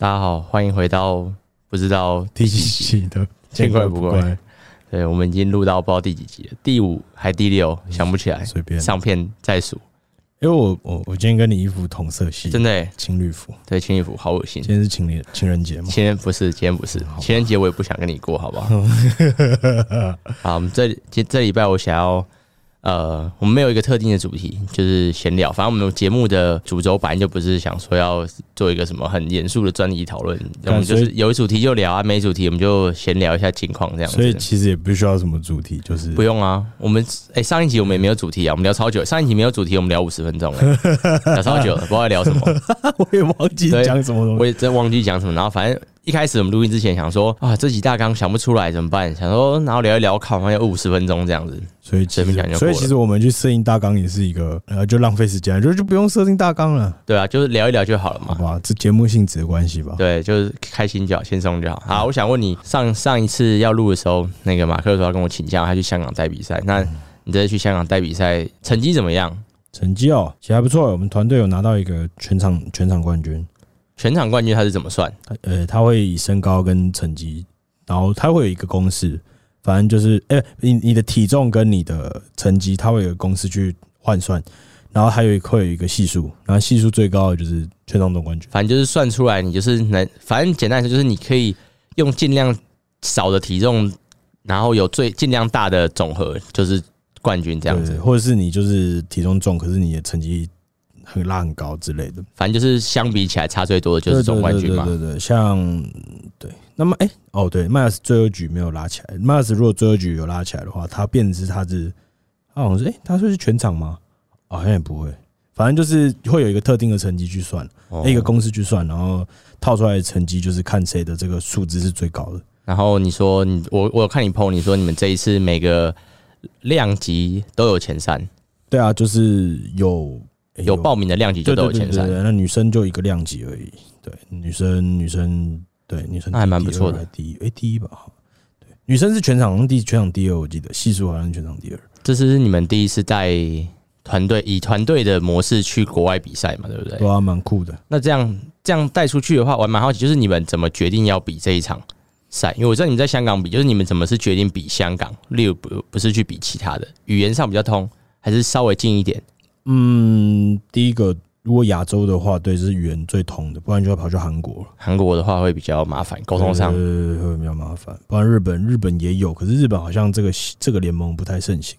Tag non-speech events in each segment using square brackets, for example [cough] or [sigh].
大家好，欢迎回到不知道第几集的见怪不怪。对，我们已经录到不知道第几集了，第五还第六，想不起来，随便上片再数。因为我我我今天跟你衣服同色系，真的、欸、情侣服，对情侣服好恶心。今天是情侣情人节吗？今天不是，今天不是情人节，我也不想跟你过，好不好？[laughs] 好，我们这这这礼拜我想要。呃，我们没有一个特定的主题，就是闲聊。反正我们节目的主轴本来就不是想说要做一个什么很严肃的专题讨论，我们就是有主题就聊啊，没主题我们就闲聊一下近况这样子。所以其实也不需要什么主题，就是不用啊。我们哎、欸，上一集我们也没有主题啊，我们聊超久。上一集没有主题，我们聊五十分钟了，[laughs] 聊超久了，不知道聊什么，[laughs] 我也忘记讲什么东西，我也真忘记讲什么。然后反正。一开始我们录音之前想说啊，这集大纲想不出来怎么办？想说然后聊一聊，考完要五十分钟这样子，所以前面讲就所以其实我们去设定大纲也是一个呃，就浪费时间，就就不用设定大纲了。对啊，就是聊一聊就好了嘛。好吧，这节目性质的关系吧。对，就是开心就好，轻松就好。好，我想问你，上上一次要录的时候，那个马克说要跟我请假，他去香港带比赛。那你这次去香港带比赛，成绩怎么样？成绩哦，其实还不错。我们团队有拿到一个全场全场冠军。全场冠军他是怎么算？呃，他会以身高跟成绩，然后他会有一个公式，反正就是，哎、欸，你你的体重跟你的成绩，他会有一个公式去换算，然后还有会有一个系数，然后系数最高的就是全场总冠军。反正就是算出来，你就是能，反正简单来说就是你可以用尽量少的体重，然后有最尽量大的总和，就是冠军这样子，或者是你就是体重重，可是你的成绩。很拉很高之类的，反正就是相比起来差最多的就是总冠军嘛。对对对，像对，那么哎、欸、哦对，迈尔斯最后一局没有拉起来。迈尔斯如果最后一局有拉起来的话，他变成是他是，他好像是哎，他说是全场吗？好像也不会，反正就是会有一个特定的成绩去算，一个公式去算，然后套出来的成绩就是看谁的这个数值是最高的。然后你说你我我有看你 PO，你说你们这一次每个量级都有前三。对啊，就是有。有报名的量级就都有前三，那女生就一个量级而已。对，女生女生对女生那还蛮不错的，第一哎第一吧，对，女生是全场第全场第二，我记得系数好像是全场第二。这是你们第一次带团队以团队的模式去国外比赛嘛？对不对？对啊，蛮酷的。那这样这样带出去的话，我还蛮好奇，就是你们怎么决定要比这一场赛？因为我知道你们在香港比，就是你们怎么是决定比香港？例如不不是去比其他的，语言上比较通，还是稍微近一点？嗯，第一个，如果亚洲的话，对，是语言最通的，不然就要跑去韩国了。韩国的话会比较麻烦，沟通上会比较麻烦。不然日本，日本也有，可是日本好像这个这个联盟不太盛行。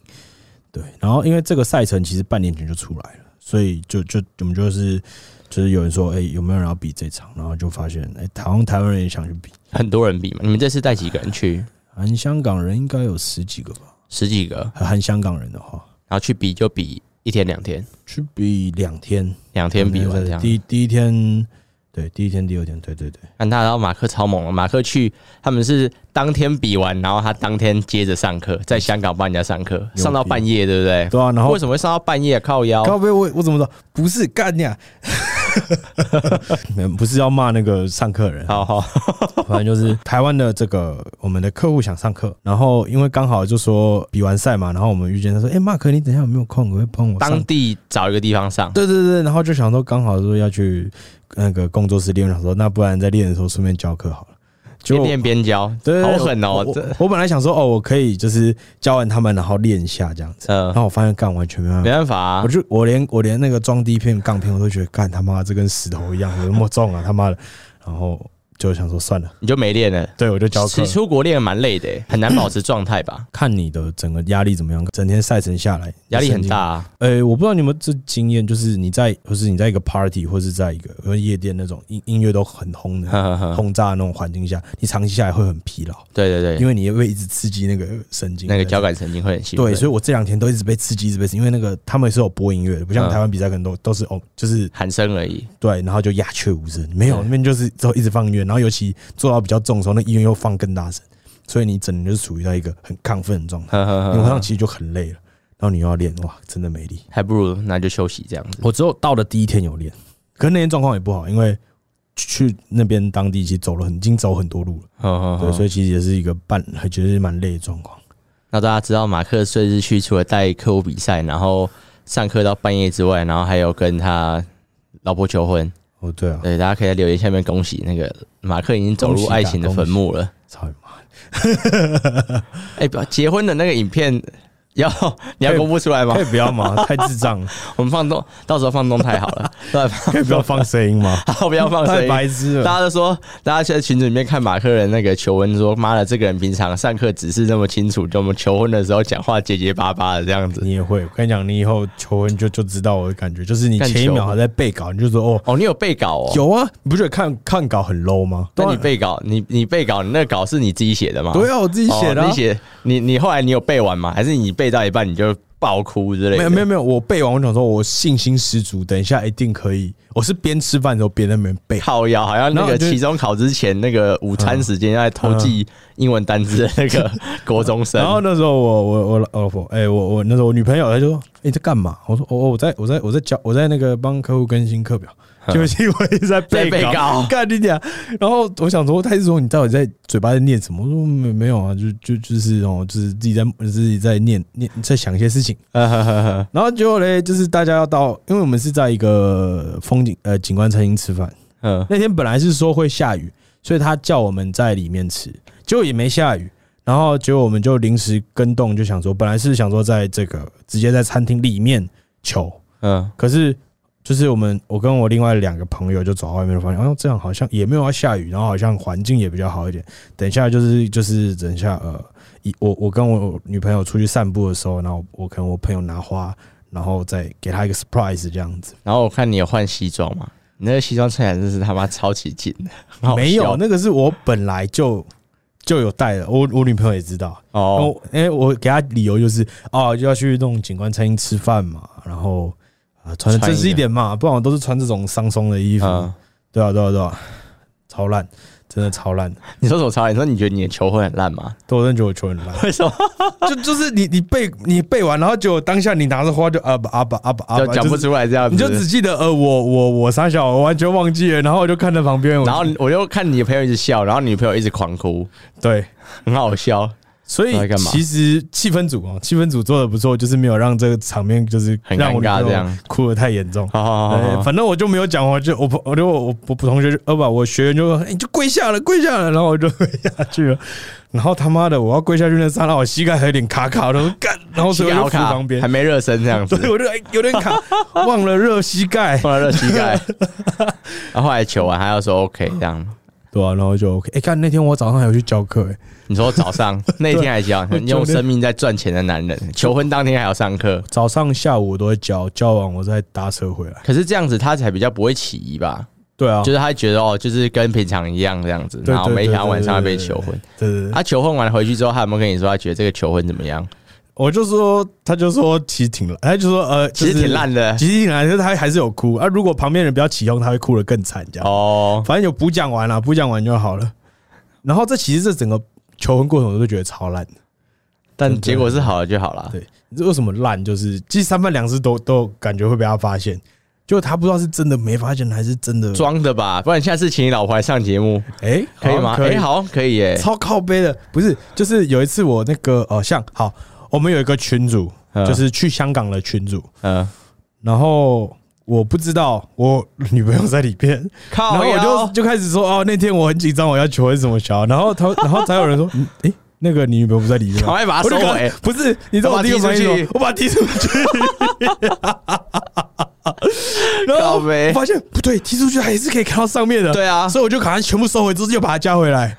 对，然后因为这个赛程其实半年前就出来了，所以就就我们就是就是有人说，哎、欸，有没有人要比这场？然后就发现，哎、欸，台湾台湾人也想去比，很多人比嘛。你们这次带几个人去？含香港人应该有十几个吧，十几个。含香港人的话，然后去比就比。一天两天去比两天，两天比完这样。第第一天，对，第一天第二天，对对对。看他，然后马克超猛了。马克去，他们是当天比完，然后他当天接着上课，在香港帮人家上课，上到半夜，对不对？对啊。然后为什么会上到半夜？靠腰？靠背？我我怎么说？不是干呀。[laughs] 不是要骂那个上课人，好好，反正就是台湾的这个我们的客户想上课，然后因为刚好就说比完赛嘛，然后我们遇见他说，哎，马克，你等一下有没有空？可不可以帮我当地找一个地方上？对对对，然后就想说刚好说要去那个工作室练，想说那不然在练的时候顺便教课好了。边练边教，对，好狠哦！我我本来想说，哦，我可以就是教完他们，然后练一下这样子。嗯，然后我发现干完全没办法，没办法啊！我就我连我连那个装第一片杠片，我都觉得干他妈这跟石头一样，有那么重啊他妈的！然后。就想说算了，你就没练了。对，我就教课。其实出国练蛮累的，很难保持状态吧？看你的整个压力怎么样，整天赛程下来压力很大啊。呃，我不知道你们这经验，就是你在，或是你在一个 party，或是在一个夜店那种音音乐都很轰的 [laughs] 轰炸的那种环境下，你长期下来会很疲劳。对对对，因为你会一直刺激那个神经，那个交感神经会很兴奋。对，所以我这两天都一直被刺激，一直被刺激，因为那个他们也是有播音乐的，不像台湾比赛可能都都是哦，就是喊声而已。对，然后就鸦雀无声，没有那边就是之后一直放音乐，然后尤其做到。比较重的时候，那音乐又放更大声，所以你整个就是处于在一个很亢奋的状态。你晚上其实就很累了，然后你又要练，哇，真的没力，还不如那就休息这样子。我只有到了第一天有练，可是那天状况也不好，因为去那边当地其实走了很，已经走很多路了。对，所以其实也是一个半，还觉得是蛮累的状况。那大家知道马克岁日去除了带客户比赛，然后上课到半夜之外，然后还有跟他老婆求婚。哦，对啊，对，大家可以在留言下面恭喜那个马克已经走入爱情的坟墓了。操你妈！[laughs] 哎，不，结婚的那个影片。要 [laughs] 你要公布出来吗？可以不要吗？太智障了。[laughs] 我们放动，到时候放动态好了。[laughs] 可以不要放声音吗？好，不要放声音。太白痴了。大家都说，大家在群组里面看马克人那个求婚，说妈的，这个人平常上课只是那么清楚，就我们求婚的时候讲话结结巴巴的这样子。你也会，我跟你讲，你以后求婚就就知道我的感觉，就是你前一秒还在背稿，你就说哦哦，你有背稿哦？有啊，你不觉得看看稿很 low 吗？那你背稿，你你背稿，你那个稿是你自己写的吗？对啊，我自己写的。你写，你你后来你有背完吗？还是你背到一半你就？爆哭之类的？没有没有没有，我背完我想说，我信心十足，等一下一定可以。我是边吃饭的时候边在那边背，靠腰，好像那个期中考之前那个午餐时间要偷记英文单词的那个 [laughs] 国中生。然后那时候我我我老婆，哎，我我那时候我女朋友她就说，你在干嘛？我说，哦我在我在我在教我在那个帮客户更新课表。[laughs] 就是因为一直在 [laughs] 背稿，干你讲。然后我想说，他是说你到底在嘴巴在念什么？我说没没有啊，就就就是哦，就是自己在自己在念念，在想一些事情。[laughs] 然后结果嘞，就是大家要到，因为我们是在一个风景呃景观餐厅吃饭。嗯，那天本来是说会下雨，所以他叫我们在里面吃，结果也没下雨。然后结果我们就临时跟动，就想说，本来是想说在这个直接在餐厅里面求。嗯，可是。就是我们，我跟我另外两个朋友就走到外面，发现，哦，这样好像也没有要下雨，然后好像环境也比较好一点。等一下就是就是等一下，呃，一我我跟我女朋友出去散步的时候，然后我跟我朋友拿花，然后再给她一个 surprise 这样子。然后我看你有换西装嘛？你那个西装穿起来真是他妈超级紧的。没有，那个是我本来就就有带的，我我女朋友也知道哦。因为我给她理由就是哦，就要去那种景观餐厅吃饭嘛，然后。啊，穿的正式一点嘛，不然我都是穿这种松松的衣服。对啊，对啊，对啊，超烂，真的超烂。[laughs] 你说什么超烂？你说你觉得你的球会很烂吗？对，我真的觉得我求婚很烂。为什么？[laughs] 就就是你你背你背完，然后就当下你拿着花就啊不啊不啊不啊，讲不出来这样子。你就只记得呃我我我傻小，我完全忘记了。然后我就看着旁边，然后我就看你的朋友一直笑，然后女朋友一直狂哭，对，很好笑。所以其实气氛组啊，气氛组做的不错，就是没有让这个场面就是很尴尬这样，哭的太严重。好好好，反正我就没有讲话，就我我就我我同学就呃不，我学员就说你就跪下了，跪下了，然后我就跪下去了。然后他妈的，我要跪下去那刹那，我膝盖还有点卡卡的，干，然后所以我就 [laughs] 扶旁边，还没热身这样子，[laughs] 对，我就有点卡，忘了热膝盖，[laughs] 忘了热膝盖。然后后来求完还要说 OK 这样。对啊，然后就 OK。哎，看那天我早上还有去教课，哎，你说早上 [laughs] 那天还教，用生命在赚钱的男人，[laughs] 求婚当天还要上课，早上下午我都会教，教完我再搭车回来。可是这样子他才比较不会起疑吧？对啊，就是他觉得哦，就是跟平常一样这样子，然后每天晚上要被求婚。对对对，他求婚完回去之后，他有没有跟你说他觉得这个求婚怎么样？我就说，他就说其实挺烂，他就说呃，其实挺烂的，其实挺烂，就是他还是有哭啊。如果旁边人比较起哄，他会哭得更惨，这样哦。反正有补讲完了，补讲完就好了。然后这其实这整个求婚过程我都觉得超烂的，但结果是好了就好了。对，这为什么烂？就是其实三番两次都都感觉会被他发现，就他不知道是真的没发现还是真的装的吧？不然下次请你老婆来上节目，哎，可以吗？哎，好，可以耶，超靠背的。不是，就是有一次我那个呃，像好，我们有一个群主，就是去香港的群主，嗯，然后。我不知道我女朋友在里边，然后我就就开始说哦，那天我很紧张，我要求婚什么小，然后他 [laughs] 然后才有人说，嗯，诶，那个你女朋友不在里面，赶快把他收回，不是，你知道我第一个反应，我把他踢出去，然后我发现不对，踢出去还是可以看到上面的，对啊，所以我就赶快全部收回，之后又把它加回来。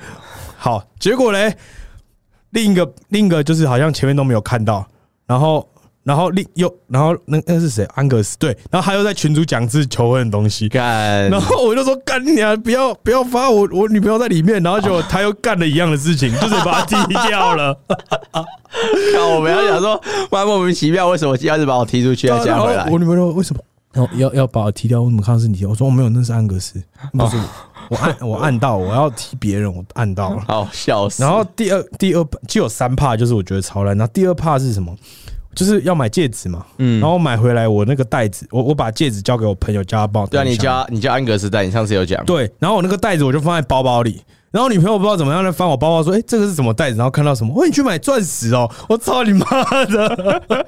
好，结果嘞，另一个另一个就是好像前面都没有看到，然后。然后另又，然后那那是谁？安格斯对，然后他又在群主讲是求婚的东西，干，然后我就说干你啊，不要不要发我我女朋友在里面，然后结果他又干了一样的事情，就是把他踢掉了。[laughs] 看我们要想说，蛮莫名其妙，为什么要是把我踢出去要加回来？我女朋友说为什么要要要把我踢掉？为什么看到是你？我说我没有，那是安格斯，不是我，我按 [laughs] 我按到我要踢别人，我按到了，好笑死。然后第二第二就有三怕，就是我觉得超烂。然后第二怕是什么？就是要买戒指嘛，嗯，然后买回来我那个袋子，我我把戒指交给我朋友，叫他帮我。对啊，你叫你叫安格斯带，你上次有讲。对，然后我那个袋子我就放在包包里，然后女朋友不知道怎么样来翻我包包，说：“哎、欸，这个是什么袋子？”然后看到什么，我你去买钻石哦！我操你妈的，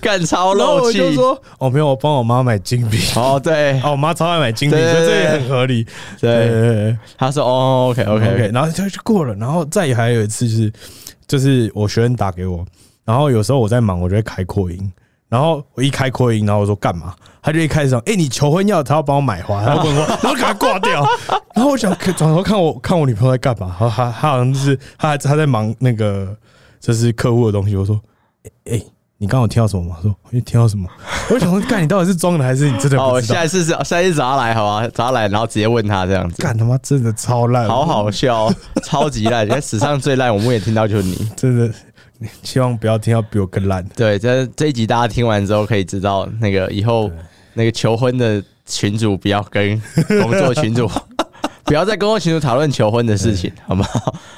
干超漏气！我就说：“哦，没有，我帮我妈买金币。”哦，对，哦，我妈超爱买金币，所以这也很合理。对，他说：“哦，OK，OK，OK。Okay, okay, okay. 然后就就过了。然后再还有一次是，就是我学生打给我，然后有时候我在忙，我就会开扩音。然后我一开扩音，然后我说干嘛？他就一开始说：“哎，你求婚要他要帮我买花。” [laughs] 然后我说：“然后给他挂掉。”然后我想转头看我看我女朋友在干嘛？他他他好像就是他他在忙那个就是客户的东西。我说：“哎，你刚刚有听到什么吗？”他说：“你听到什么？”我想说：“干，你到底是装的还是你真的？”哦，下一次是下一次找他来好吧？找他来，然后直接问他这样子。干他妈真的超烂，好好笑，超级烂！[laughs] 在史上最烂，我目前听到就是你，真的。[laughs] 希望不要听到比我更烂。对，这这一集大家听完之后可以知道，那个以后那个求婚的群主不要跟工作群主，[laughs] 不要在工作群主讨论求婚的事情，好吗？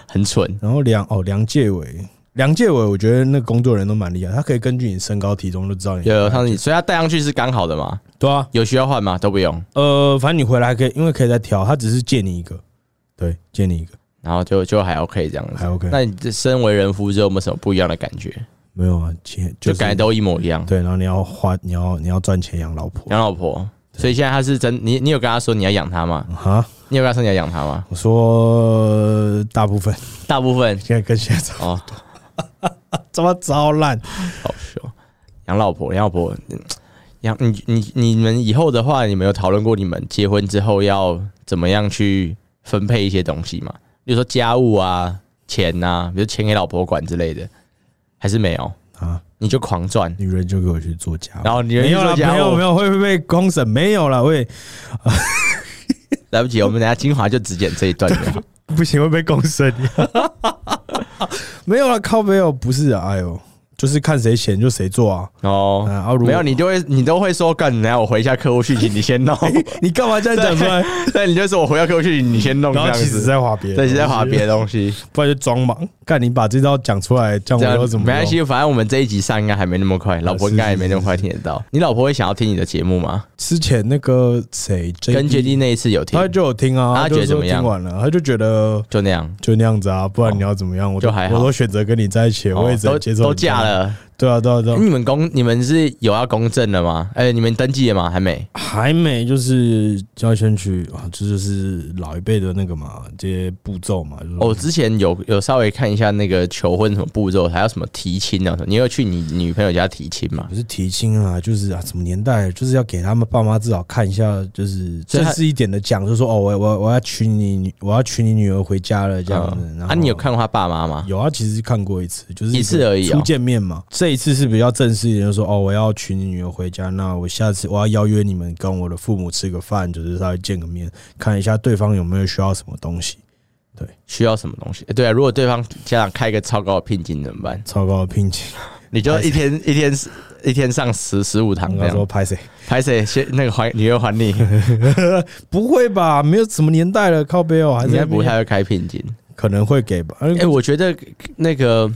很蠢。然后梁哦，梁介伟，梁介伟，我觉得那个工作人都蛮厉害，他可以根据你身高体重就知道你。有有，他你所以他戴上去是刚好的嘛？对啊，有需要换吗？都不用。呃，反正你回来可以，因为可以再调，他只是借你一个，对，借你一个。然后就就还 OK 这样子，还 OK。那你这身为人夫之后有没有什么不一样的感觉？没有啊，钱就感觉都一模一样。对，然后你要花，你要你要赚钱养老婆，养老婆。所以现在他是真，你你有跟他说你要养他吗？啊？你有跟他说你要养他吗？我说大部分，大部分现在跟现在差不多。[laughs] 怎么糟烂？好笑。养老婆，养老婆，养你你你们以后的话，你们有讨论过你们结婚之后要怎么样去分配一些东西吗？比如说家务啊、钱呐、啊，比如钱给老婆管之类的，还是没有啊？你就狂赚，女人就给我去做家务，然后女人做家务，没有没有会不会被公审？没有了，会 [laughs] 来不及，我们等下精华就只剪这一段 [laughs] 不行会被公审。[laughs] 没有了，靠没有，不是啊，哎呦。就是看谁闲就谁做啊！哦，没有你就会你都会说干，然后我回一下客户讯息，你先弄。[laughs] 你干嘛这样讲出来？[laughs] 对，你就说我回下客户讯息，你先弄。然后其实在划别，对，在划别的东西，[laughs] 不然就装忙。干，你把这招讲出来，这样我要怎么？没关系，反正我们这一集上应该还没那么快，老婆应该也没那么快听得到。你老婆会想要听你的节目吗？之前那个谁跟杰弟那一次有听，他就有听啊，他觉得怎么样？听完了，他就觉得就那样，就那样子啊，不然你要怎么样？我就还好，我都选择跟你在一起，我也只接受。都嫁了。Yeah. 对啊，对啊，对啊！你们公你们是有要公证的吗？哎，你们登记了吗？还没，还没，就是要先去啊，这就是老一辈的那个嘛，这些步骤嘛。我之前有有稍微看一下那个求婚什么步骤，还有什么提亲啊？你有去你女朋友家提亲吗？不是提亲啊，就是啊，什么年代，就是要给他们爸妈至少看一下，就是正式一点的讲，就是说哦，我我我要娶你女，我要娶你女儿回家了这样子。啊，你有看过他爸妈吗？有啊，其实看过一次，就是一次而已，初见面嘛。这一次是比较正式一点，就说哦，我要娶你女儿回家，那我下次我要邀约你们跟我的父母吃个饭，就是稍微见个面，看一下对方有没有需要什么东西。对，需要什么东西？对啊，如果对方家长开一个超高的聘金怎么办？超高的聘金，你就一天 [laughs] 一天一天上十十五堂。他说拍谁？拍谁？先那个还女儿还你？[laughs] 不会吧？没有什么年代了，靠背哦，还是应该不太会开聘金，可能会给吧？哎，我觉得那个。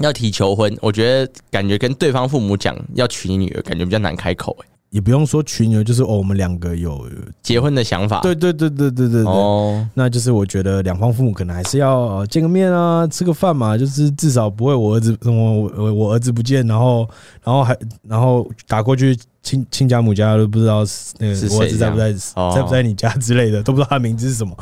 要提求婚，我觉得感觉跟对方父母讲要娶你女儿，感觉比较难开口哎。也不用说娶女儿，就是哦，我们两个有结婚的想法。对对对对对对对。哦，那就是我觉得两方父母可能还是要见个面啊，吃个饭嘛，就是至少不会我儿子我我我儿子不见，然后然后还然后打过去亲亲家母家都不知道那个我儿子在不在在不在你家之类的，都不知道他名字是什么。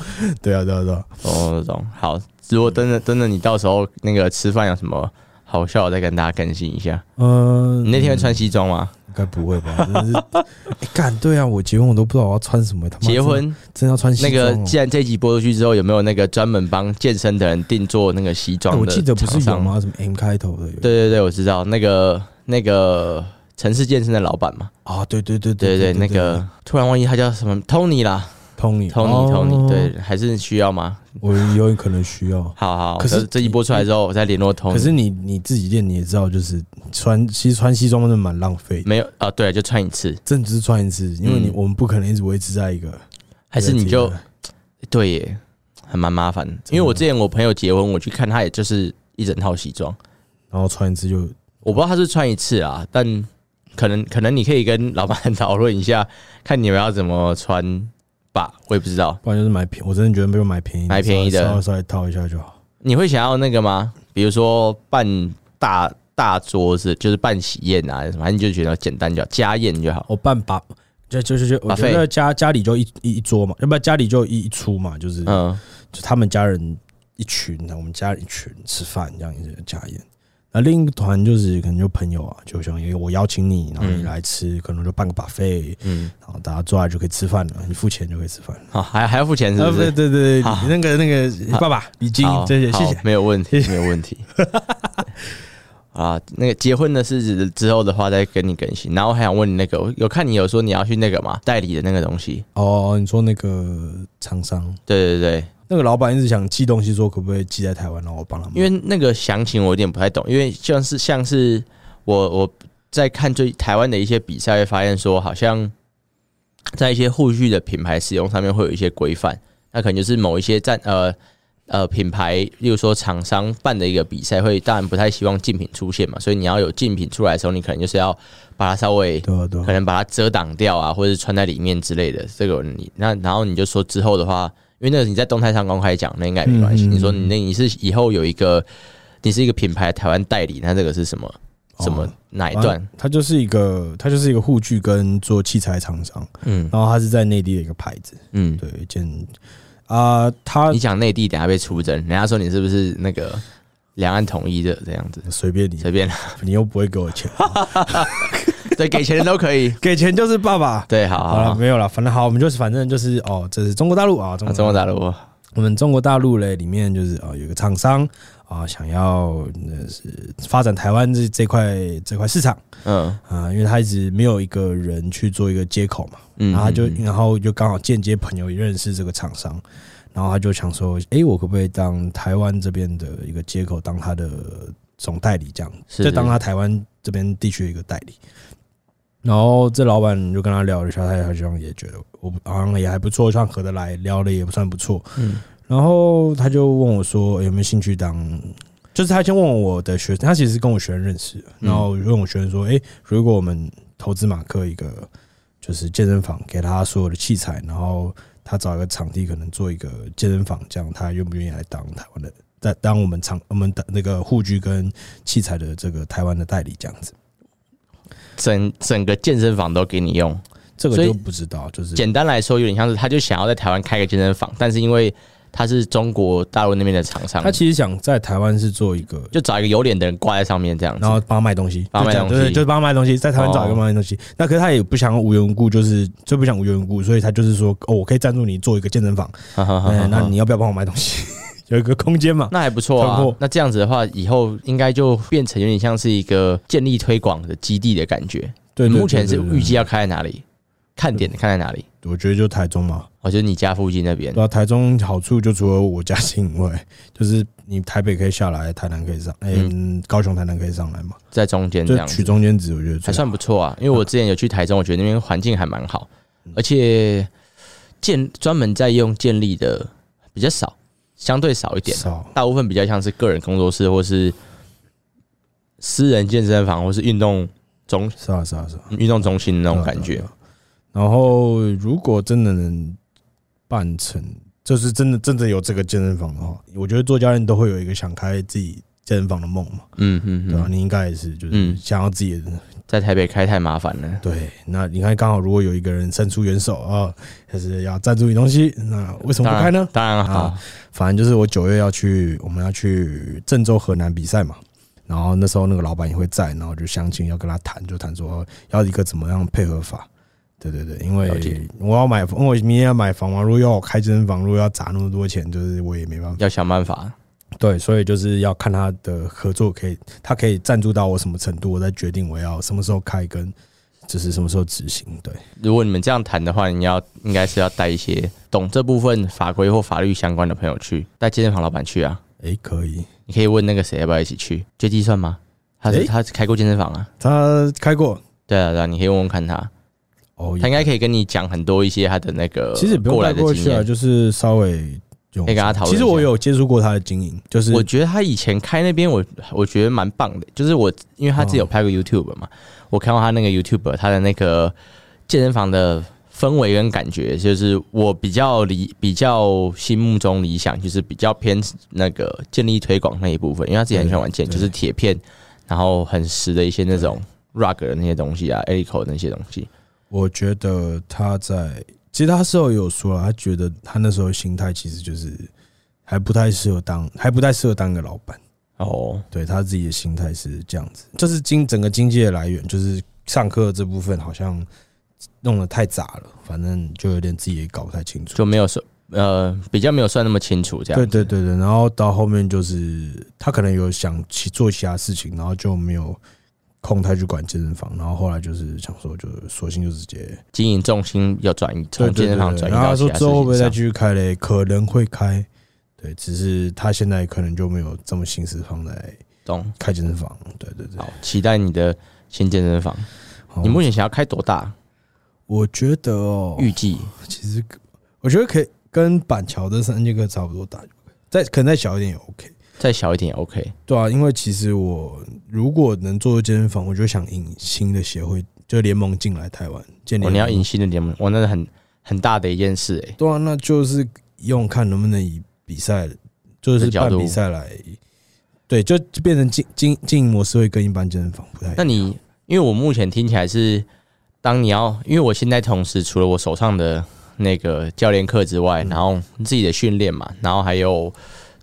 对啊对啊对啊。哦，那种好，如果真的真的你到时候那个吃饭有什么？好笑，我再跟大家更新一下。嗯，你那天会穿西装吗？应该不会吧？真的是，[laughs] 干、欸、对啊！我结婚我都不知道我要穿什么。他结婚真要穿西？那个，既然这集播出去之后，有没有那个专门帮健身的人定做那个西装、欸？我记得不是有吗？什么 M 开头的？对对对，我知道那个那个城市健身的老板嘛。啊，对对对对对，那个突然忘记他叫什么 Tony 啦。Tony，Tony，Tony，对，还是需要吗？我有可能需要。[laughs] 好好，可是这一波出来之后，我再联络 Tony。可是你你自己练，你也知道，就是穿其实穿西装真的蛮浪费。没有啊，对，就穿一次，真只是穿一次，因为你我们不可能一直维持在一个。还是你就对耶，还蛮麻烦。因为我之前我朋友结婚，我去看他，也就是一整套西装，然后穿一次就，我不知道他是穿一次啊，但可能可能你可以跟老板 [laughs] 讨论一下，看你们要怎么穿。吧，我也不知道。不然就是买便，我真的觉得没有买便宜，买便宜的，稍微稍微套一下就好。你会想要那个吗？比如说办大大桌子，就是办喜宴啊，反正你就觉得简单就好，家宴就好。我办把，就就就就我觉得家家里就一一一桌嘛，要不然家里就一一出嘛，就是嗯，就他们家人一群，我们家人一群吃饭这样一个家宴。那另一个团就是可能就朋友啊，就像因为我邀请你，然后你来吃，嗯、可能就办个 buffet，嗯，然后大家坐下就可以吃饭了，你付钱就可以吃饭。好，还还要付钱是不是？对对对，那个那个爸爸礼金这些，谢谢，没有问题，[laughs] 没有问题。啊，那个结婚的事子之后的话，再跟你更新。然后还想问你那个，有看你有说你要去那个嘛代理的那个东西哦，你说那个厂商？对对对。那个老板一直想寄东西，说可不可以寄在台湾，然后我帮他们。因为那个详情我有点不太懂，因为像是像是我我在看最台湾的一些比赛，会发现说好像在一些后续的品牌使用上面会有一些规范，那可能就是某一些站呃呃品牌，例如说厂商办的一个比赛，会当然不太希望竞品出现嘛，所以你要有竞品出来的时候，你可能就是要把它稍微可能把它遮挡掉啊，或者是穿在里面之类的。这个你那然后你就说之后的话。因为那个你在动态上公开讲，那应该没关系。你说你那你是以后有一个，你是一个品牌台湾代理，那这个是什么？什么哪一段？它就是一个，它就是一个护具跟做器材厂商。嗯，然后它是在内地的一个牌子。嗯，对，见啊，他你讲内地等下被出征，人家说你是不是那个两岸统一的这样子？随便你，随便，你又不会给我钱。[laughs] 对，给钱都可以，[laughs] 给钱就是爸爸。对，好，好，好了，没有了，反正好，我们就是反正就是哦，这是中国大陆啊，中国大陆。我们中国大陆嘞，里面就是哦，有个厂商啊，想要那是发展台湾这这块这块市场，嗯。啊，因为他一直没有一个人去做一个接口嘛，嗯，然后他就然后就刚好间接朋友也认识这个厂商，然后他就想说，哎，我可不可以当台湾这边的一个接口，当他的总代理这样，就当他台湾这边地区的一个代理。然后这老板就跟他聊了一下，他好像也觉得我好像也还不错，算合得来，聊的也不算不错。嗯，然后他就问我说有没有兴趣当，就是他先问我的学生，他其实跟我学生认识，然后问我学生说，哎，如果我们投资马克一个就是健身房，给他所有的器材，然后他找一个场地，可能做一个健身房，这样他愿不愿意来当台湾的，在当我们厂我们的那个护具跟器材的这个台湾的代理这样子。整整个健身房都给你用，这个就不知道。就是简单来说，有点像是他就想要在台湾开个健身房，但是因为他是中国大陆那边的厂商，他其实想在台湾是做一个，就找一个有脸的人挂在上面这样子，然后帮他卖东西，帮卖东西，对，就是帮他卖东西，在台湾找一个卖东西。那可是他也不想无缘无故，就是就不想无缘无故，所以他就是说，哦，我可以赞助你做一个健身房，[laughs] 那你要不要帮我卖东西？有一个空间嘛，那还不错啊。那这样子的话，以后应该就变成有点像是一个建立推广的基地的感觉。对，目前是预计要开在哪里？看点看在哪里？我觉得就台中嘛，我觉得你家附近那边。对啊，台中好处就除了我家近以外，[laughs] 就是你台北可以下来，台南可以上，嗯，高雄、台南可以上来嘛，在中间这样取中间值，我觉得还算不错啊。因为我之前有去台中，我觉得那边环境还蛮好，而且建专门在用建立的比较少。相对少一点，大部分比较像是个人工作室，或是私人健身房，或是运动中，是啊是啊是啊，运动中心那种感觉。然后，如果真的能办成，就是真的真的有这个健身房的话，我觉得做教练都会有一个想开自己健身房的梦嘛。嗯嗯，对吧？你应该也是，就是想要自己的。在台北开太麻烦了。对，那你看，刚好如果有一个人伸出援手啊，就是要赞助你东西，那为什么不开呢？当然好，反正就是我九月要去，我们要去郑州河南比赛嘛。然后那时候那个老板也会在，然后就相亲要跟他谈，就谈说要一个怎么样配合法。对对对，因为我要买，因为我明天要买房嘛。如果要我开健身房，如果要砸那么多钱，就是我也没办法，要想办法。对，所以就是要看他的合作可以，他可以赞助到我什么程度，我再决定我要什么时候开，跟就是什么时候执行。对，如果你们这样谈的话，你要应该是要带一些懂这部分法规或法律相关的朋友去，带健身房老板去啊。诶，可以，你可以问那个谁要不要一起去，接计算吗？他是他开过健身房啊，他开过。对啊，对啊，你可以问问看他。哦，他应该可以跟你讲很多一些他的那个其实不用带过去啊，就是稍微。可以跟他讨论。其实我有接触过他的经营，就是我觉得他以前开那边，我我觉得蛮棒的。就是我，因为他自己有拍过 YouTube 嘛，我看过他那个 YouTube，他的那个健身房的氛围跟感觉，就是我比较理比较心目中理想，就是比较偏那个建立推广那一部分，因为他自己很喜欢玩健，就是铁片，然后很实的一些那种 rug 的那些东西啊，eliko 的那些东西。我觉得他在，其实他事后有说了，他觉得他那时候心态其实就是还不太适合当，还不太适合当个老板。哦，对他自己的心态是这样子，就是经整个经济的来源，就是上课这部分好像弄得太杂了，反正就有点自己也搞不太清楚，就没有算呃比较没有算那么清楚这样。对对对对，然后到后面就是他可能有想去做其他事情，然后就没有空他去管健身房，然后后来就是想说，就索性就直接经营重心要转移从健身房转移到其他说之后会不会再继续开嘞？可能会开。对，只是他现在可能就没有这么心思放在懂开健身房。对对对，好，期待你的新健身房。你目前想要开多大？我觉得哦，预计其实我觉得可以跟板桥的三剑客差不多大，再可能再小一点也 OK，再小一点也 OK。对啊，因为其实我如果能做健身房，我就想引新的协会，就联盟进来台湾建立。你要引新的联盟，我那是很很大的一件事哎。对啊，那就是用看能不能以。比赛就是办比赛来，对，就就变成经经经营模式会跟一般健身房不太一样。那你因为我目前听起来是，当你要，因为我现在同时除了我手上的那个教练课之外，然后自己的训练嘛，然后还有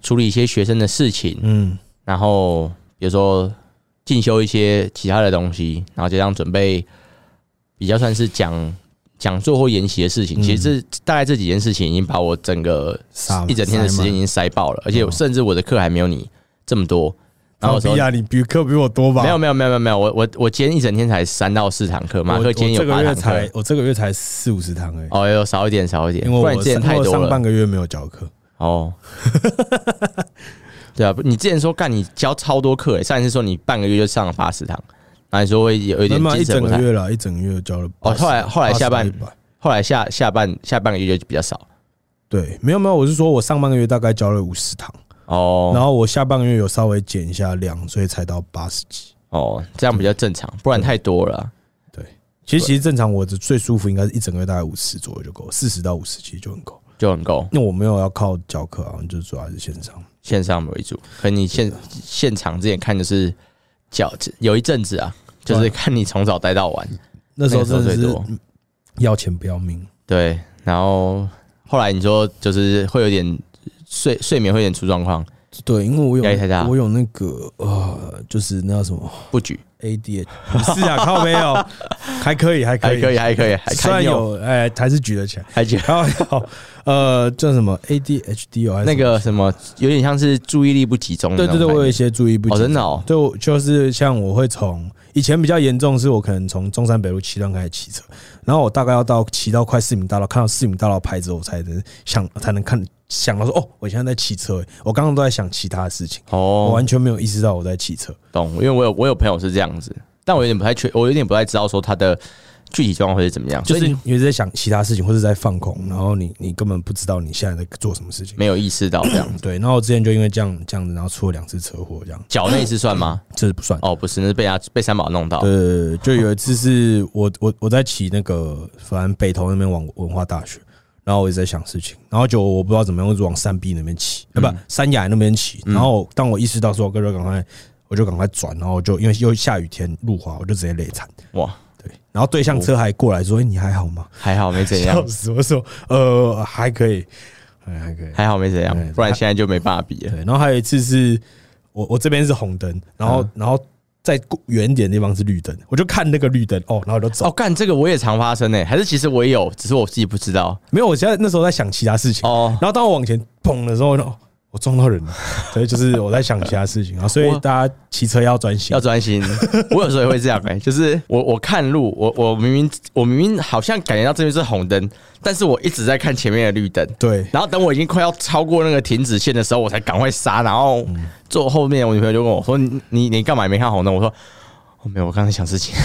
处理一些学生的事情，嗯，然后比如说进修一些其他的东西，然后就这样准备，比较算是讲。讲座或研习的事情，其实这大概这几件事情已经把我整个一整天的时间已经塞爆了，而且甚至我的课还没有你这么多。然后说，你比课比我多吧？没有没有没有没有没有，我我我今天一整天才三到四堂课，马克今天有八堂课，我这个月才四五十堂诶。哦，有少一点少一点，因为我之前太多了，上半个月没有教课。哦，[laughs] 对啊，你之前说干你教超多课诶，上一次说你半个月就上了八十堂。那你说会有一点精神不太，一整个月了，一整个月教了哦。后来后来下半，后来下下半下半个月就比较少。对，没有没有，我是说我上半个月大概教了五十堂哦，然后我下半个月有稍微减一下量，所以才到八十几哦，这样比较正常，不然太多了。对，其实其实正常，我的最舒服应该是一整个月大概五十左右就够，四十到五十其实就很够，就很够。那我没有要靠教课啊，就主要是线上，线上为主。可你现现场之前看的是教，有一阵子啊。就是看你从早待到晚，那时候真的是要钱不要命。对，然后后来你说就是会有点睡睡眠会有点出状况。对，因为我有我有那个呃，就是那叫什么不举 ADHD 不是啊，[laughs] 靠没有，还可以，还可以，还可以，还可以，虽然有哎，还是举得起来，还举。然后呃，叫什么 ADHD 哦，那个什么有点像是注意力不集中。对对对，我有一些注意不集中。真的哦，就就是像我会从。以前比较严重，是我可能从中山北路七段开始骑车，然后我大概要到骑到快市民大道，看到市民大道牌子，我才能想才能看想到说，哦，我现在在骑车。我刚刚都在想其他的事情，哦，我完全没有意识到我在骑车。懂，因为我有我有朋友是这样子，但我有点不太确，我有点不太知道说他的。具体状况会是怎么样？就是你一直在想其他事情，或者在放空，然后你你根本不知道你现在在做什么事情，没有意识到这样。[clears throat] 对，然后我之前就因为这样这样子，然后出了两次车祸，这样。脚那一次算吗？[clears throat] 这是不算。哦，不是，那是被他被三宝弄到。对，就有一次是我我我在骑那个，反正北投那边往文化大学，然后我一直在想事情，然后就我不知道怎么样，一直往山壁那边骑，啊不，山崖那边骑。然后当我意识到说，我哥就赶快，我就赶快转，然后就因为又下雨天路滑，我就直接累惨。哇！对然后对向车还过来说：“你还好吗？”还好没怎样。[laughs] 笑死我说：“呃，还可以，还还可以，还好没怎样。不然现在就没办法比了。”对。然后还有一次是我我这边是红灯，然后然后在远点的地方是绿灯，我就看那个绿灯哦，然后我就走。哦，干这个我也常发生诶，还是其实我也有，只是我自己不知道。没有，我现在那时候在想其他事情哦。然后当我往前砰的时候呢？我撞到人了，[laughs] 所以就是我在想其他事情啊，[laughs] 所以大家骑车要专心，要专心。[laughs] 我有时候也会这样哎、欸，就是我我看路，我我明明我明明好像感觉到这边是红灯，但是我一直在看前面的绿灯。对，然后等我已经快要超过那个停止线的时候，我才赶快刹，然后坐后面我女朋友就问我说：“你你你干嘛没看红灯？”我说。没有，我刚才想事情，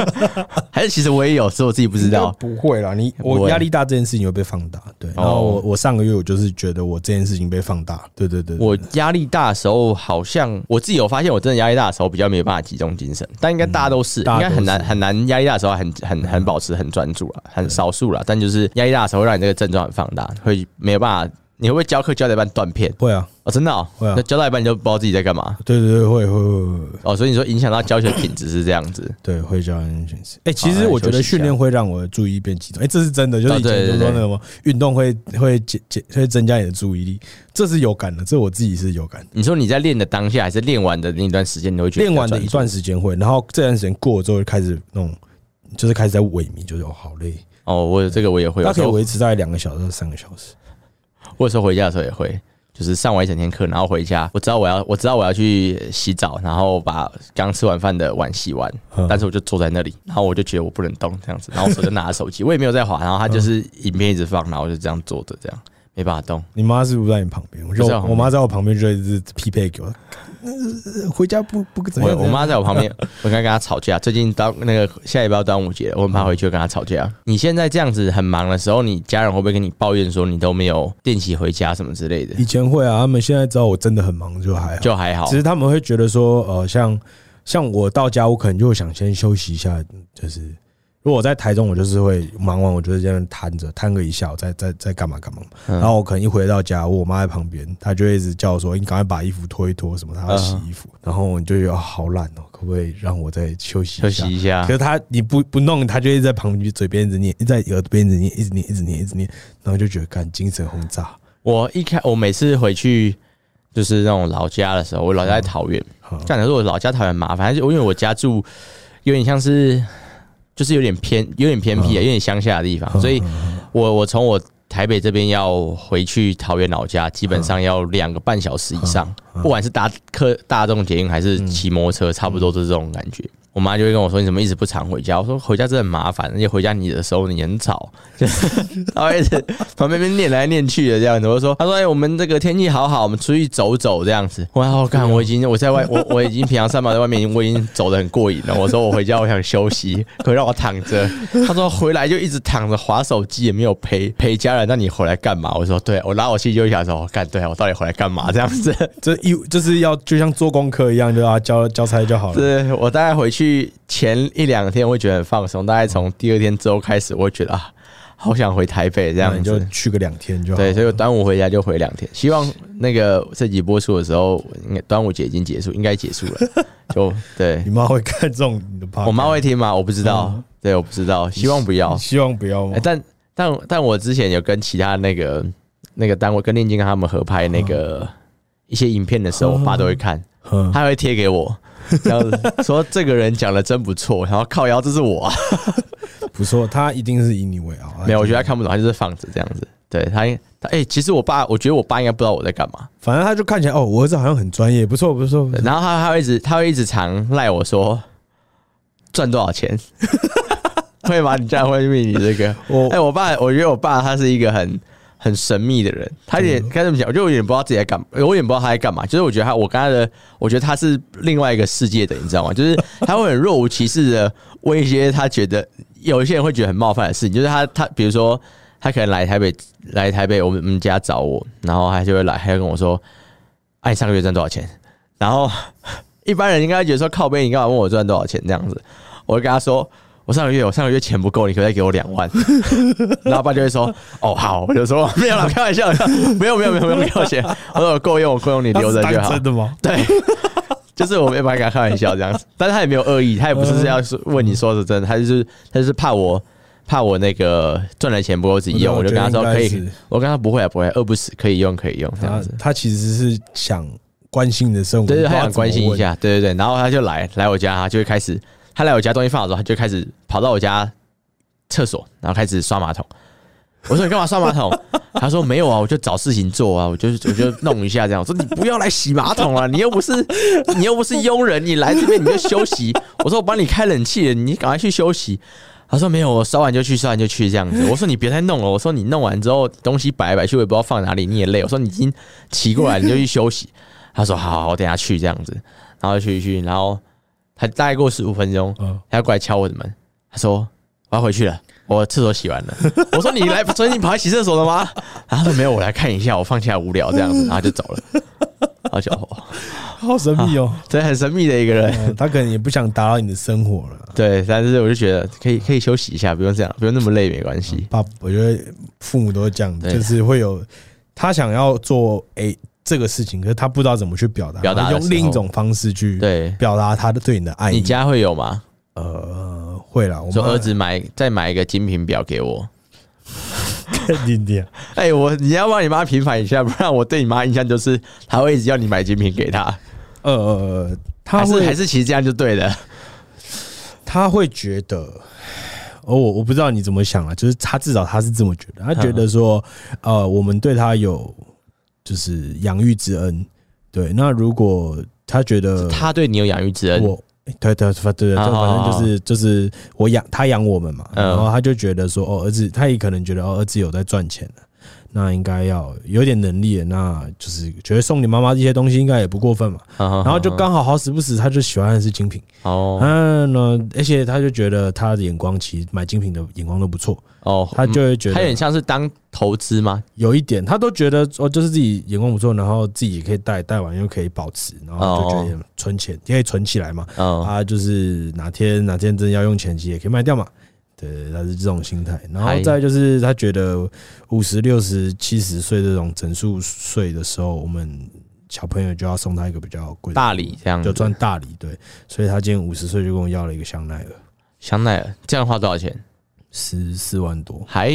[laughs] 还是其实我也有，是我自己不知道。不会啦，你我压力大这件事情会被放大，对。然后我我上个月我就是觉得我这件事情被放大，对对对。我压力大的时候，好像我自己有发现，我真的压力大的时候比较没有办法集中精神，但应该大家都是，应该很难很难压力大的时候很很很保持很专注了，很少数了。但就是压力大的时候，会让你这个症状很放大，会没有办法。你会不会教课教到一半断片？会啊，哦，真的哦，会啊。那教到一半你就不知道自己在干嘛？对对对，会会会会。哦，所以你说影响到教学品质是这样子？对，会教人品质。哎，其实我觉得训练会让我的注意力变集中。哎，这是真的，就是以前就说那什么，运动会会减减会增加你的注意力，这是有感的，这我自己是有感。你说你在练的当下，还是练完的那一段时间，你会觉得练完的一段时间会，然后这段时间过了之后，就开始那种就是开始在萎靡，就是哦，好累。哦，我这个我也会，它可以维持在两个小时到三个小时。或者说回家的时候也会，就是上完一整天课，然后回家，我知道我要，我知道我要去洗澡，然后把刚吃完饭的碗洗完，但是我就坐在那里，然后我就觉得我不能动这样子，然后我手就拿着手机，我也没有在滑，然后他就是影片一直放，然后我就这样坐着，这样没办法动。你妈是不是在你旁边？我我妈在我旁边就一直匹配给我。回家不不怎么样。我妈在我旁边，[laughs] 我刚跟她吵架。最近到那个下一步要端午节，我很怕回去跟她吵架。你现在这样子很忙的时候，你家人会不会跟你抱怨说你都没有练习回家什么之类的？以前会啊，他们现在知道我真的很忙，就还好就还好。其实他们会觉得说，呃，像像我到家，我可能就会想先休息一下，就是。如果我在台中，我就是会忙完，我就是这样瘫着，瘫个一下，我再再再干嘛干嘛。然后我可能一回到家，我妈在旁边，她就会一直叫我说：“你赶快把衣服脱一脱，什么？她要洗衣服。”然后我就觉得好懒哦，可不可以让我再休息休息一下？可是她你不不弄，她就一直在旁边嘴边一直念，一直在耳边一直念，一直念，一直念，一直念。然后就觉得干精神轰炸。我一开我每次回去就是那种老家的时候，我老家在桃园，这样说我老家桃园麻烦，就因为我家住有点像是。就是有点偏，有点偏僻啊，有点乡下的地方，所以我我从我台北这边要回去桃园老家，基本上要两个半小时以上，不管是搭客大众捷运还是骑摩托车，差不多都是这种感觉。我妈就会跟我说：“你怎么一直不常回家？”我说：“回家真的很麻烦，而且回家你的时候你很吵，就是然后一直旁边边念来念去的这样子。”我说：“他说，哎，我们这个天气好好，我们出去走走这样子。”我说：“我看我已经我在外我我已经平常上班在外面，我已经走得很过瘾了。”我说：“我回家我想休息，可以让我躺着。”他说：“回来就一直躺着划手机，也没有陪陪家人。那你回来干嘛？”我说：“对，我拉我气就想说，我干对，我到底回来干嘛？这样子，[laughs] 这一就是要就像做功课一样，就要交交差就好了。对，我大概回去前。一两天我会觉得很放松，大概从第二天之后开始，我会觉得啊，好想回台北这样，你就去个两天就好。对，所以我端午回家就回两天。希望那个这集播出的时候，应该端午节已经结束，应该结束了。[laughs] 就对，你妈会看这种你的趴？我妈会听吗？我不知道，对，我不知道，希望不要，希望不要吗？但但但我之前有跟其他那个那个单位跟念经跟他们合拍那个一些影片的时候，我爸都会看，他会贴给我。[laughs] 这样子说，这个人讲的真不错，然后靠腰，这是我，[laughs] 不错，他一定是以你为傲。[laughs] 没有，我觉得他看不懂，他就是放着这样子。对他，他哎、欸，其实我爸，我觉得我爸应该不知道我在干嘛。反正他就看起来，哦，我儿子好像很专业，不错不错。然后他他会一直他会一直常赖我说赚多少钱，会吗？你这样会问你这个？我哎，我爸，我觉得我爸他是一个很。很神秘的人，他也该怎么讲，我就有点不知道自己在干嘛，我有点不知道他在干嘛。就是我觉得他，我跟他的，我觉得他是另外一个世界的，你知道吗？就是他会很若无其事的问一些他觉得有一些人会觉得很冒犯的事情。就是他，他比如说他可能来台北，来台北我们我们家找我，然后他就会来，他就跟我说：“哎，你上个月赚多少钱？”然后 [laughs] 一般人应该觉得说：“靠背，你干嘛问我赚多少钱？”这样子，我会跟他说。我上个月我上个月钱不够，你可不可以给我两万？[laughs] 然后爸就会说：“哦，好。”我就说：“ [laughs] 没有了，开玩笑，没有没有没有没有钱。”我说：“我够用，我够用，你留着就好。”真的吗？对，就是我没办法跟他开玩笑这样子，但是他也没有恶意，他也不是要说问你说是真的，他就是他就是怕我怕我那个赚的钱不够自己用，我就跟他说可以，我跟他不会啊不会，饿不死，可以用可以用这样子。他其实是想关心你的生活，对，他想关心一下，对对对，然后他就来来我家，他就会开始。他来我家东西放好之后，他就开始跑到我家厕所，然后开始刷马桶。我说：“你干嘛刷马桶？” [laughs] 他说：“没有啊，我就找事情做啊，我就我就弄一下这样。”我说：“你不要来洗马桶了，你又不是你又不是佣人，你来这边你就休息。”我说：“我帮你开冷气了，你赶快去休息。”他说：“没有，我刷完就去，刷完就去这样子。”我说：“你别再弄了。”我说：“你弄完之后东西摆来摆去，我也不知道放哪里，你也累。”我说：“你已经骑过来，你就去休息。”他说：“好好，我等下去这样子。”然后去去，然后。他大概过十五分钟，嗯，他要过来敲我的门，他说我要回去了，我厕所洗完了。[laughs] 我说你来，所以你跑来洗厕所了吗？然后他说没有，我来看一下，我放起来无聊这样子，[laughs] 然后就走了。好家伙，好神秘哦，[laughs] 对，很神秘的一个人，嗯，他可能也不想打扰你的生活了。对，但是我就觉得可以可以休息一下，不用这样，不用那么累，没关系。爸，我觉得父母都是这样，就是会有他想要做 A。这个事情，可是他不知道怎么去表达，表达用另一种方式去对表达他的对你的爱。你家会有吗？呃，会啦。我说儿子买再买一个精品表给我，肯定的。[laughs] 哎，我你要帮你妈平反一下，不然我对你妈印象就是她会一直要你买精品给她。呃，他是还是其实这样就对了。他会觉得，哦，我我不知道你怎么想啊，就是他至少他是这么觉得，他觉得说，呃，我们对他有。就是养育之恩，对。那如果他觉得他对你有养育之恩，我对对对对，反正就是就是我养他养我们嘛，然后他就觉得说，哦，儿子，他也可能觉得哦，儿子有在赚钱了。那应该要有点能力，那就是觉得送你妈妈这些东西应该也不过分嘛。然后就刚好好死不死，他就喜欢的是精品哦。嗯，那而且他就觉得他的眼光其实买精品的眼光都不错哦。他就会觉得他有点像是当投资吗？有一点，他都觉得哦，就是自己眼光不错，然后自己也可以带，带完又可以保持，然后就觉得存钱也可以存起来嘛。啊，就是哪天哪天真的要用钱，其实也可以卖掉嘛。对，他是这种心态，然后再就是他觉得五十六十七十岁这种整数岁的时候，我们小朋友就要送他一个比较贵的大礼，这样就赚大礼。对，所以他今年五十岁就跟我要了一个香奈儿。香奈儿这样花多少钱？十四万多，还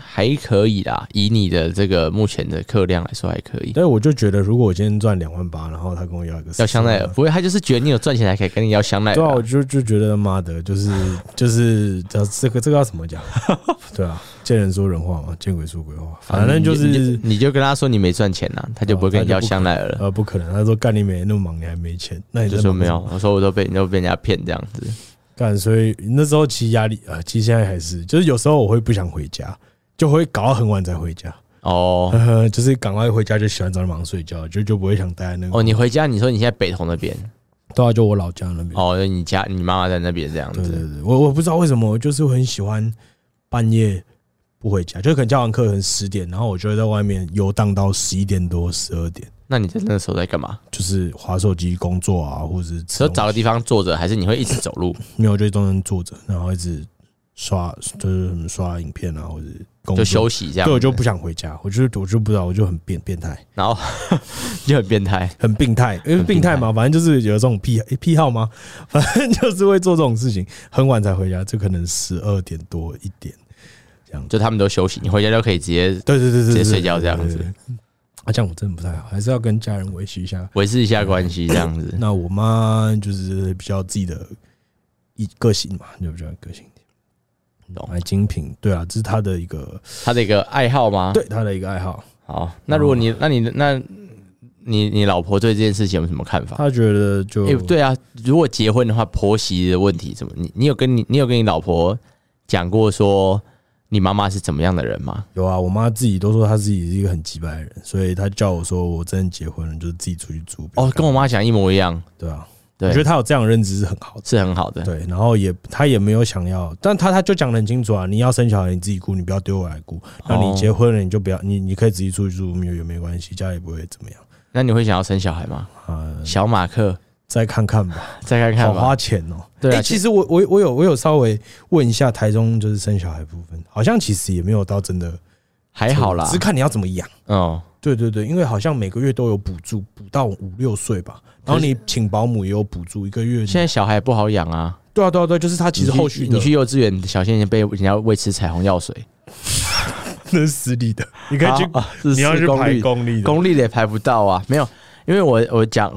还可以啦。以你的这个目前的客量来说，还可以。但我就觉得，如果我今天赚两万八，然后他跟我要一个要香奈儿，不会，他就是觉得你有赚钱才可以跟你要香奈儿。对啊，我就就觉得妈的，就是就是这这个这个要怎么讲？[laughs] 对啊，见人说人话嘛，见鬼说鬼话。反正就是你，你就跟他说你没赚钱呐，他就不会跟你要香奈儿了。呃，不可能，他说干你没那么忙，你还没钱，那你就说没有。我说我都被你都被人家骗这样子。干，所以那时候其实压力啊，其实现在还是，就是有时候我会不想回家，就会搞到很晚才回家。哦，就是赶快回家就洗完澡就马上睡觉，就就不会想待在那个。哦，你回家，你说你现在北投那边，对啊，就我老家那边。哦，你家你妈妈在那边这样子。对对对，我我不知道为什么，我就是很喜欢半夜不回家，就可能教完课可能十点，然后我就会在外面游荡到十一点多、十二点。那你在那时候在干嘛？就是滑手机工作啊，或者是说找个地方坐着，还是你会一直走路？[laughs] 没有，就都能坐着，然后一直刷，就是什么刷影片啊，或者就休息一下。对，我就不想回家，我就我就不知道，我就很变变态，然后 [laughs] 就很变态，很病态，因为病态嘛，反正就是有这种癖癖好吗？[laughs] 反正就是会做这种事情，很晚才回家，就可能十二点多一点这样。就他们都休息，你回家就可以直接对对对对直接睡觉这样子。啊，这样我真的不太好，还是要跟家人维系一下，维持一下关系这样子。[laughs] 那我妈就是比较自己的一个性嘛，就比较个性一点。懂？买精品，对啊，这是她的一个她的一个爱好吗？对，她的一个爱好。好，那如果你，那你，那你，你老婆对这件事情有什么看法？她觉得就，欸，对啊，如果结婚的话，婆媳的问题怎么？你，你有跟你，你有跟你老婆讲过说？你妈妈是怎么样的人吗？有啊，我妈自己都说她自己是一个很机掰的人，所以她叫我说，我真的结婚了，就是自己出去住。哦，跟我妈讲一模一样。对啊，对，我觉得她有这样的认知是很好的，是很好的。对，然后也她也没有想要，但她她就讲的很清楚啊，你要生小孩你自己顾，你不要丢我来顾。那你结婚了你就不要，你你可以自己出去住，没有也没关系，家里不会怎么样。那你会想要生小孩吗？嗯，小马克。再看看吧，再看看吧，好花钱哦。对啊，其实我我我有我有稍微问一下台中，就是生小孩部分，好像其实也没有到真的还好啦，只是看你要怎么养。哦，对对对，因为好像每个月都有补助，补到五六岁吧，然后你请保姆也有补助，一个月。现在小孩不好养啊。对啊对啊对，就是他其实后续你去幼稚园，小仙人被人家喂吃彩虹药水，[laughs] 那是私立的，你可以去，你要去排公立的，公立的也排不到啊，没有。因为我我讲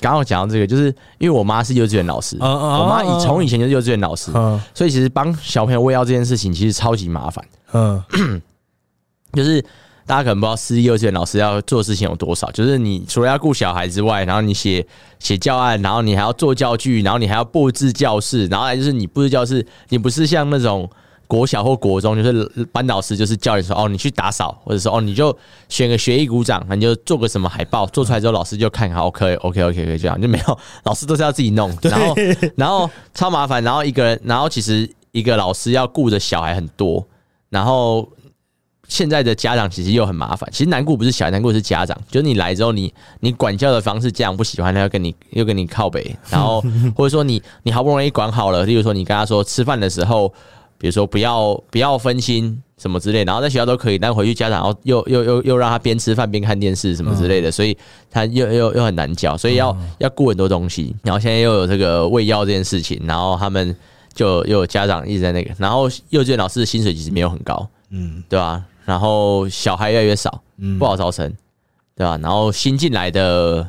刚刚讲到这个，就是因为我妈是幼稚园老师，我妈以从以前就是幼稚园老师，所以其实帮小朋友喂药这件事情其实超级麻烦。嗯，[clears throat] 就是大家可能不知道私立幼稚园老师要做的事情有多少，就是你除了要顾小孩之外，然后你写写教案，然后你还要做教具，然后你还要布置教室，然后来就是你布置教室，你不是像那种国小或国中，就是班导师就是叫你说哦，你去打扫，或者说哦，你就选个学艺股长，你就做个什么海报，做出来之后老师就看好，OK OK OK OK 这样就没有，[laughs] 老师都是要自己弄，然后然后超麻烦，然后一个人，然后其实一个老师要顾着小孩很多，然后。现在的家长其实又很麻烦，其实难过不是小孩，难过是家长。就是你来之后你，你你管教的方式家长不喜欢，他要跟你又跟你靠北，然后或者说你你好不容易管好了，例如说你跟他说吃饭的时候，比如说不要不要分心什么之类，然后在学校都可以，但回去家长又又又又又让他边吃饭边看电视什么之类的，所以他又又又很难教，所以要要顾很多东西。然后现在又有这个喂药这件事情，然后他们就又有家长一直在那个，然后幼稚园老师的薪水其实没有很高，嗯，对吧？然后小孩越来越少，嗯不好招生，对吧？然后新进来的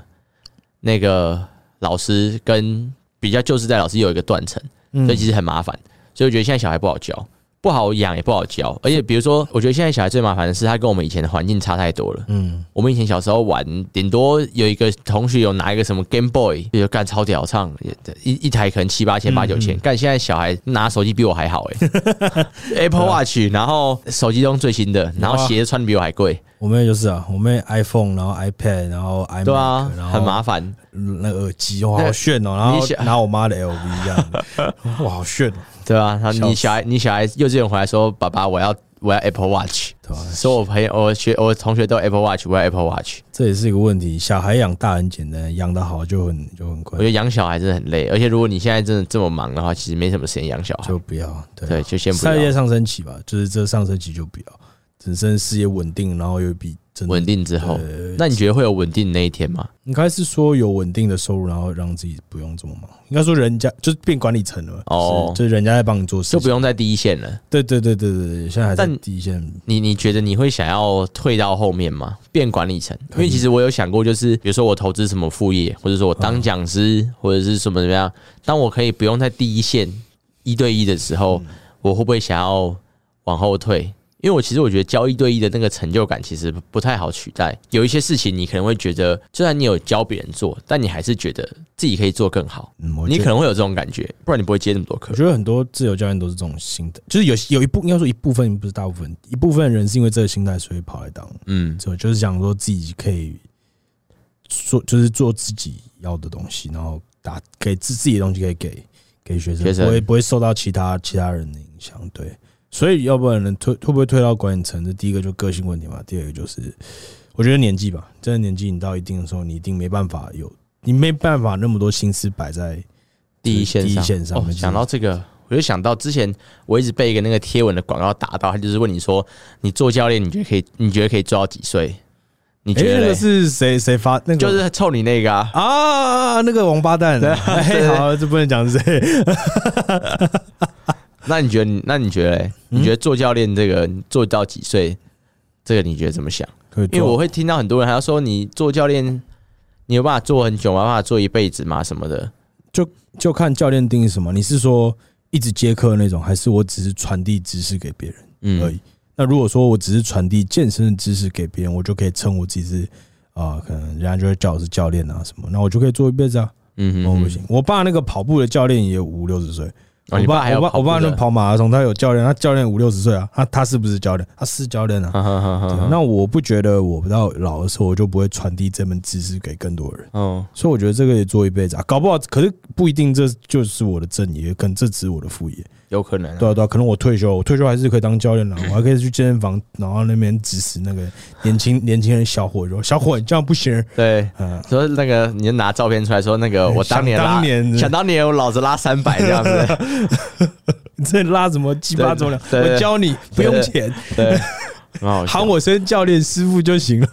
那个老师跟比较旧时代老师有一个断层，所以其实很麻烦。所以我觉得现在小孩不好教。不好养也不好教，而且比如说，我觉得现在小孩最麻烦的是，他跟我们以前的环境差太多了。嗯，我们以前小时候玩，顶多有一个同学有拿一个什么 Game Boy，比如干超屌唱，一一台可能七八千、八九千。干现在小孩拿手机比我还好哎、欸、，[laughs] Apple Watch，然后手机都最新的，然后鞋子穿的比我还贵。我妹就是啊，我妹 iPhone，然后 iPad，然后 iMac，对啊，很麻烦。那个耳机哇，好炫哦，然后拿我妈的 LV 这样，[laughs] 哇，好炫哦。对啊，然后你小孩，你小孩幼稚园回来说：“爸爸，我要我要 Apple Watch。”对吧？说我朋友、我学、我同学都 Apple Watch，我要 Apple Watch。这也是一个问题。小孩养大很简单，养得好就很就很快。我觉得养小孩真的很累，而且如果你现在真的这么忙的话，其实没什么时间养小孩。就不要，对，对，就先不要。事业上升期吧，就是这上升期就不要。本身事业稳定，然后又比。稳定之后，那你觉得会有稳定的那一天吗？应该是说有稳定的收入，然后让自己不用这么忙。应该说人家就是变管理层了哦，就是人家在帮你做事，就不用在第一线了。对对对对对，现在还在第一线。你你觉得你会想要退到后面吗？变管理层？因为其实我有想过，就是比如说我投资什么副业，或者说我当讲师，或者是什么怎么样，当我可以不用在第一线一对一的时候，我会不会想要往后退？因为我其实我觉得教一对一的那个成就感其实不太好取代。有一些事情你可能会觉得，虽然你有教别人做，但你还是觉得自己可以做更好。你可能会有这种感觉，不然你不会接那么多课。我觉得很多自由教练都是这种心态，就是有有一部应该说一部分不是大部分，一部分人是因为这个心态所以跑来当。嗯，就就是想说自己可以做，就是做自己要的东西，然后打给自自己的东西可以给给学生，不会不会受到其他其他人的影响。对。所以，要不然能推会不会推到管理层？这第一个就个性问题嘛。第二个就是，我觉得年纪吧，真的年纪你到一定的时候，你一定没办法有，你没办法那么多心思摆在第一线第一线上。讲到这个，我就想到之前我一直被一个那个贴文的广告打到，他就是问你说，你做教练，你觉得可以？你觉得可以做到几岁？你觉得那个是谁谁发？那个就是臭你那个啊，啊那个王八蛋。好，这不能讲是谁。那你觉得？那你觉得？嘞？你觉得做教练这个做到几岁？这个你觉得怎么想？因为我会听到很多人还要说，你做教练，你有办法做很久吗？办法做一辈子吗？什么的？就就看教练定义什么。你是说一直接课那种，还是我只是传递知识给别人而已？那如果说我只是传递健身的知识给别人，我就可以称我自己是啊，可能人家就会叫我是教练啊什么，那我就可以做一辈子啊。嗯哼，我，不行。我爸那个跑步的教练也有五六十岁。我爸，我爸，我爸那跑马拉松，他有教练，他教练五六十岁啊，他他是不是教练？他是教练 [laughs] 啊。那我不觉得我不到老的时候，我就不会传递这门知识给更多人。嗯，所以我觉得这个也做一辈子啊，搞不好，可是不一定这就是我的正业，可能这只是我的副业。有可能，对啊对啊，可能我退休，我退休还是可以当教练了，[clears throat] 我还可以去健身房，然后那边指使那个年轻年轻人小伙，说小伙你这样不行。对，嗯，说那个你就拿照片出来说那个我当年当年想当年我老子拉三百这样子，[laughs] 你这拉什么鸡巴重量？我教你不用钱。对。喊我声教练师傅就行了。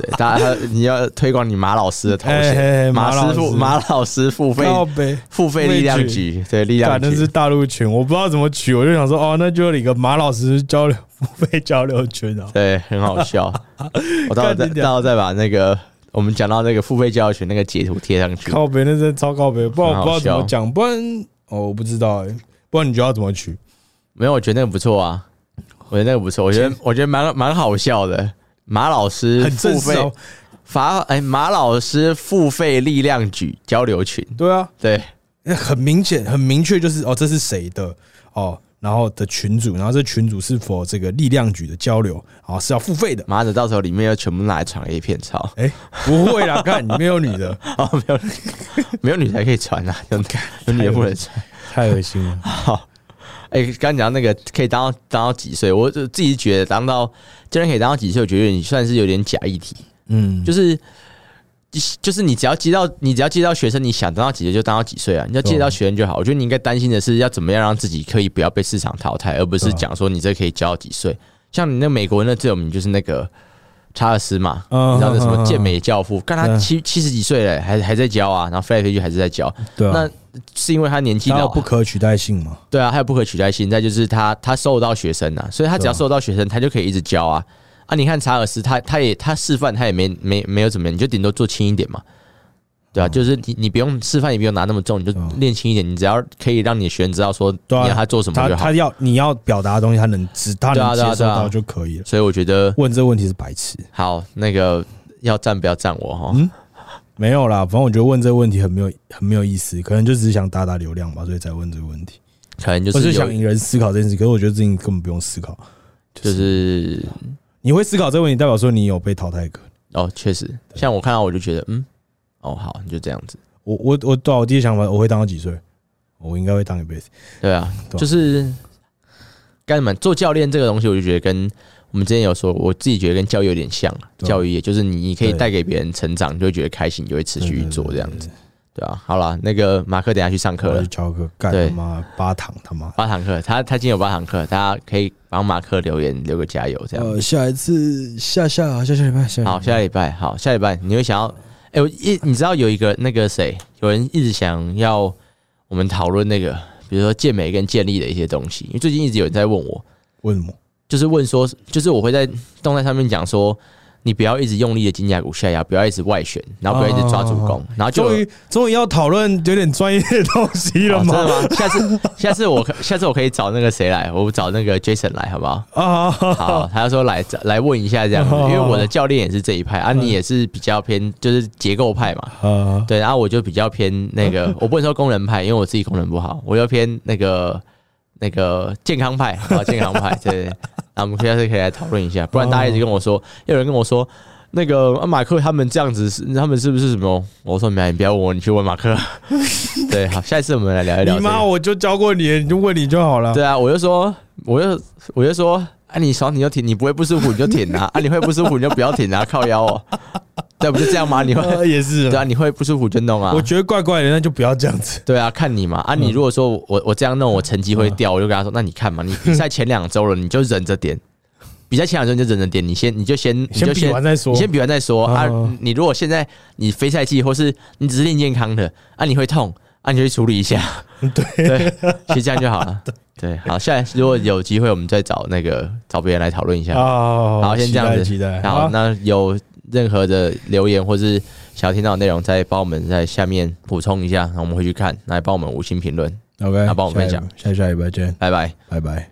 对，大家你要推广你马老师的头衔，马师傅，马老师付费，付费力量级，对，力量局那是大陆群，我不知道怎么取，我就想说，哦，那就一个马老师交流付费交流群啊，对，很好笑。[laughs] 我到时候再，到时候再把那个我们讲到那个付费交流群那个截图贴上去。靠北，那是超靠北，不然我不知道怎么讲，不然哦，我不知道哎，不然你觉得要怎么取？没有，我觉得那个不错啊。我觉得那个不错，我觉得我觉得蛮蛮好笑的。马老师付费罚哎，马老师付费力量举交流群，对啊，对，那很明显很明确，就是哦，这是谁的哦？然后的群主，然后这群主是否这个力量举的交流，然后是要付费的。妈的，到时候里面要全部拿来传 A 片，操！哎，不会啦，看里面有女的 [laughs] 哦，没有，没有女才可以传啊，有有女的不能传，太恶心了。[laughs] 好，哎，刚讲那个可以当到当到几岁，我就自己觉得当到竟然可以当到几岁，我觉得你算是有点假议题，嗯，就是。就是你只要接到你只要接到学生，你想当到几岁就当到几岁啊！你要接到学生就好。我觉得你应该担心的是要怎么样让自己可以不要被市场淘汰，而不是讲说你这可以教到几岁。像你那美国那最有名就是那个查尔斯嘛，你知道那什么健美教父，看他七七十几岁了，还还在教啊，然后飞来飞去还是在教。对，那是因为他年纪老，不可取代性嘛？对啊，还有不可取代性。再就是他他收得到学生啊，所以他只要收得到学生，他就可以一直教啊。啊，你看查尔斯，他他也他示范，他也没没没有怎么样，你就顶多做轻一点嘛。对啊，就是你，你不用示范，也不用拿那么重，你就练轻一点。你只要可以让你的学员知道说，你要他做什么就好。他要你要表达的东西，他能知，他能接受到就可以了。所以我觉得问这个问题是白痴。好，那个要赞不要赞我哈？嗯，没有啦，反正我觉得问这个问题很没有很没有意思，可能就只是想打打流量吧，所以才问这个问题。可能就是想引人思考这件事，可是我觉得事根本不用思考，就是你会思考这个问题，代表说你有被淘汰过。哦，确实，像我看到我就觉得，嗯，哦，好，你就这样子。我我我对我第一想法，我会当到几岁？我应该会当一辈子。对啊，就是干什么做教练这个东西，我就觉得跟我们之前有说，我自己觉得跟教育有点像。教育也就是你你可以带给别人成长，就会觉得开心，你就会持续做这样子。对啊，好了，那个马克等下去上课了，去教课干他妈八堂他妈八堂课，他他今天有八堂课，大家可以帮马克留言留个加油这样。呃，下一次下下下下礼拜，好下礼拜好下礼拜你会想要。哎，我一你知道有一个那个谁，有人一直想要我们讨论那个，比如说健美跟健力的一些东西，因为最近一直有人在问我，问什么？就是问说，就是我会在动态上面讲说。你不要一直用力的肩胛骨下压，不要一直外旋，然后不要一直抓主攻，然后终于终于要讨论有点专业的东西了吗？真的吗？下次 [laughs] 下次我下次我可以找那个谁来，我找那个 Jason 来，好不好？啊，好，他说来来问一下这样子，因为我的教练也是这一派啊，你也是比较偏就是结构派嘛，啊，对，然后我就比较偏那个，[laughs] 我不能说功能派，因为我自己功能不好，我要偏那个那个健康派，啊，健康派，对。那我们下次可以来讨论一下，不然大家一直跟我说，有人跟我说，那个马克他们这样子，他们是不是什么？我说没，你不要问我，你去问马克。[laughs] 对，好，下一次我们来聊一聊。你妈，我就教过你，你就问你就好了。对啊，我就说，我就我就说，啊，你爽你就挺，你不会不舒服你就挺啊，[laughs] 啊，你会不舒服你就不要挺啊，靠腰哦。对，不就这样吗？你会 [laughs] 也是，对啊，你会不舒服就弄啊。我觉得怪怪的，那就不要这样子。对啊，看你嘛。啊，你如果说我我这样弄，我成绩会掉，我就跟他说，那你看嘛，你比赛前两周了，你就忍着点。比赛前两周你就忍着点，你先你就先你就先比完再说，你先比完再说啊。你如果现在你非赛季或是你只是练健康的啊，你会痛啊，你就去处理一下。[laughs] 对对，其实这样就好了。[laughs] 对，好，下来如果有机会，我们再找那个找别人来讨论一下。哦好，先这样子。好，那有任何的留言或是想要听到的内容，再帮我们在下面补充一下，然后我们会去看，来帮我们五星评论。OK，那帮我们分享，下下礼拜见，拜拜，拜拜。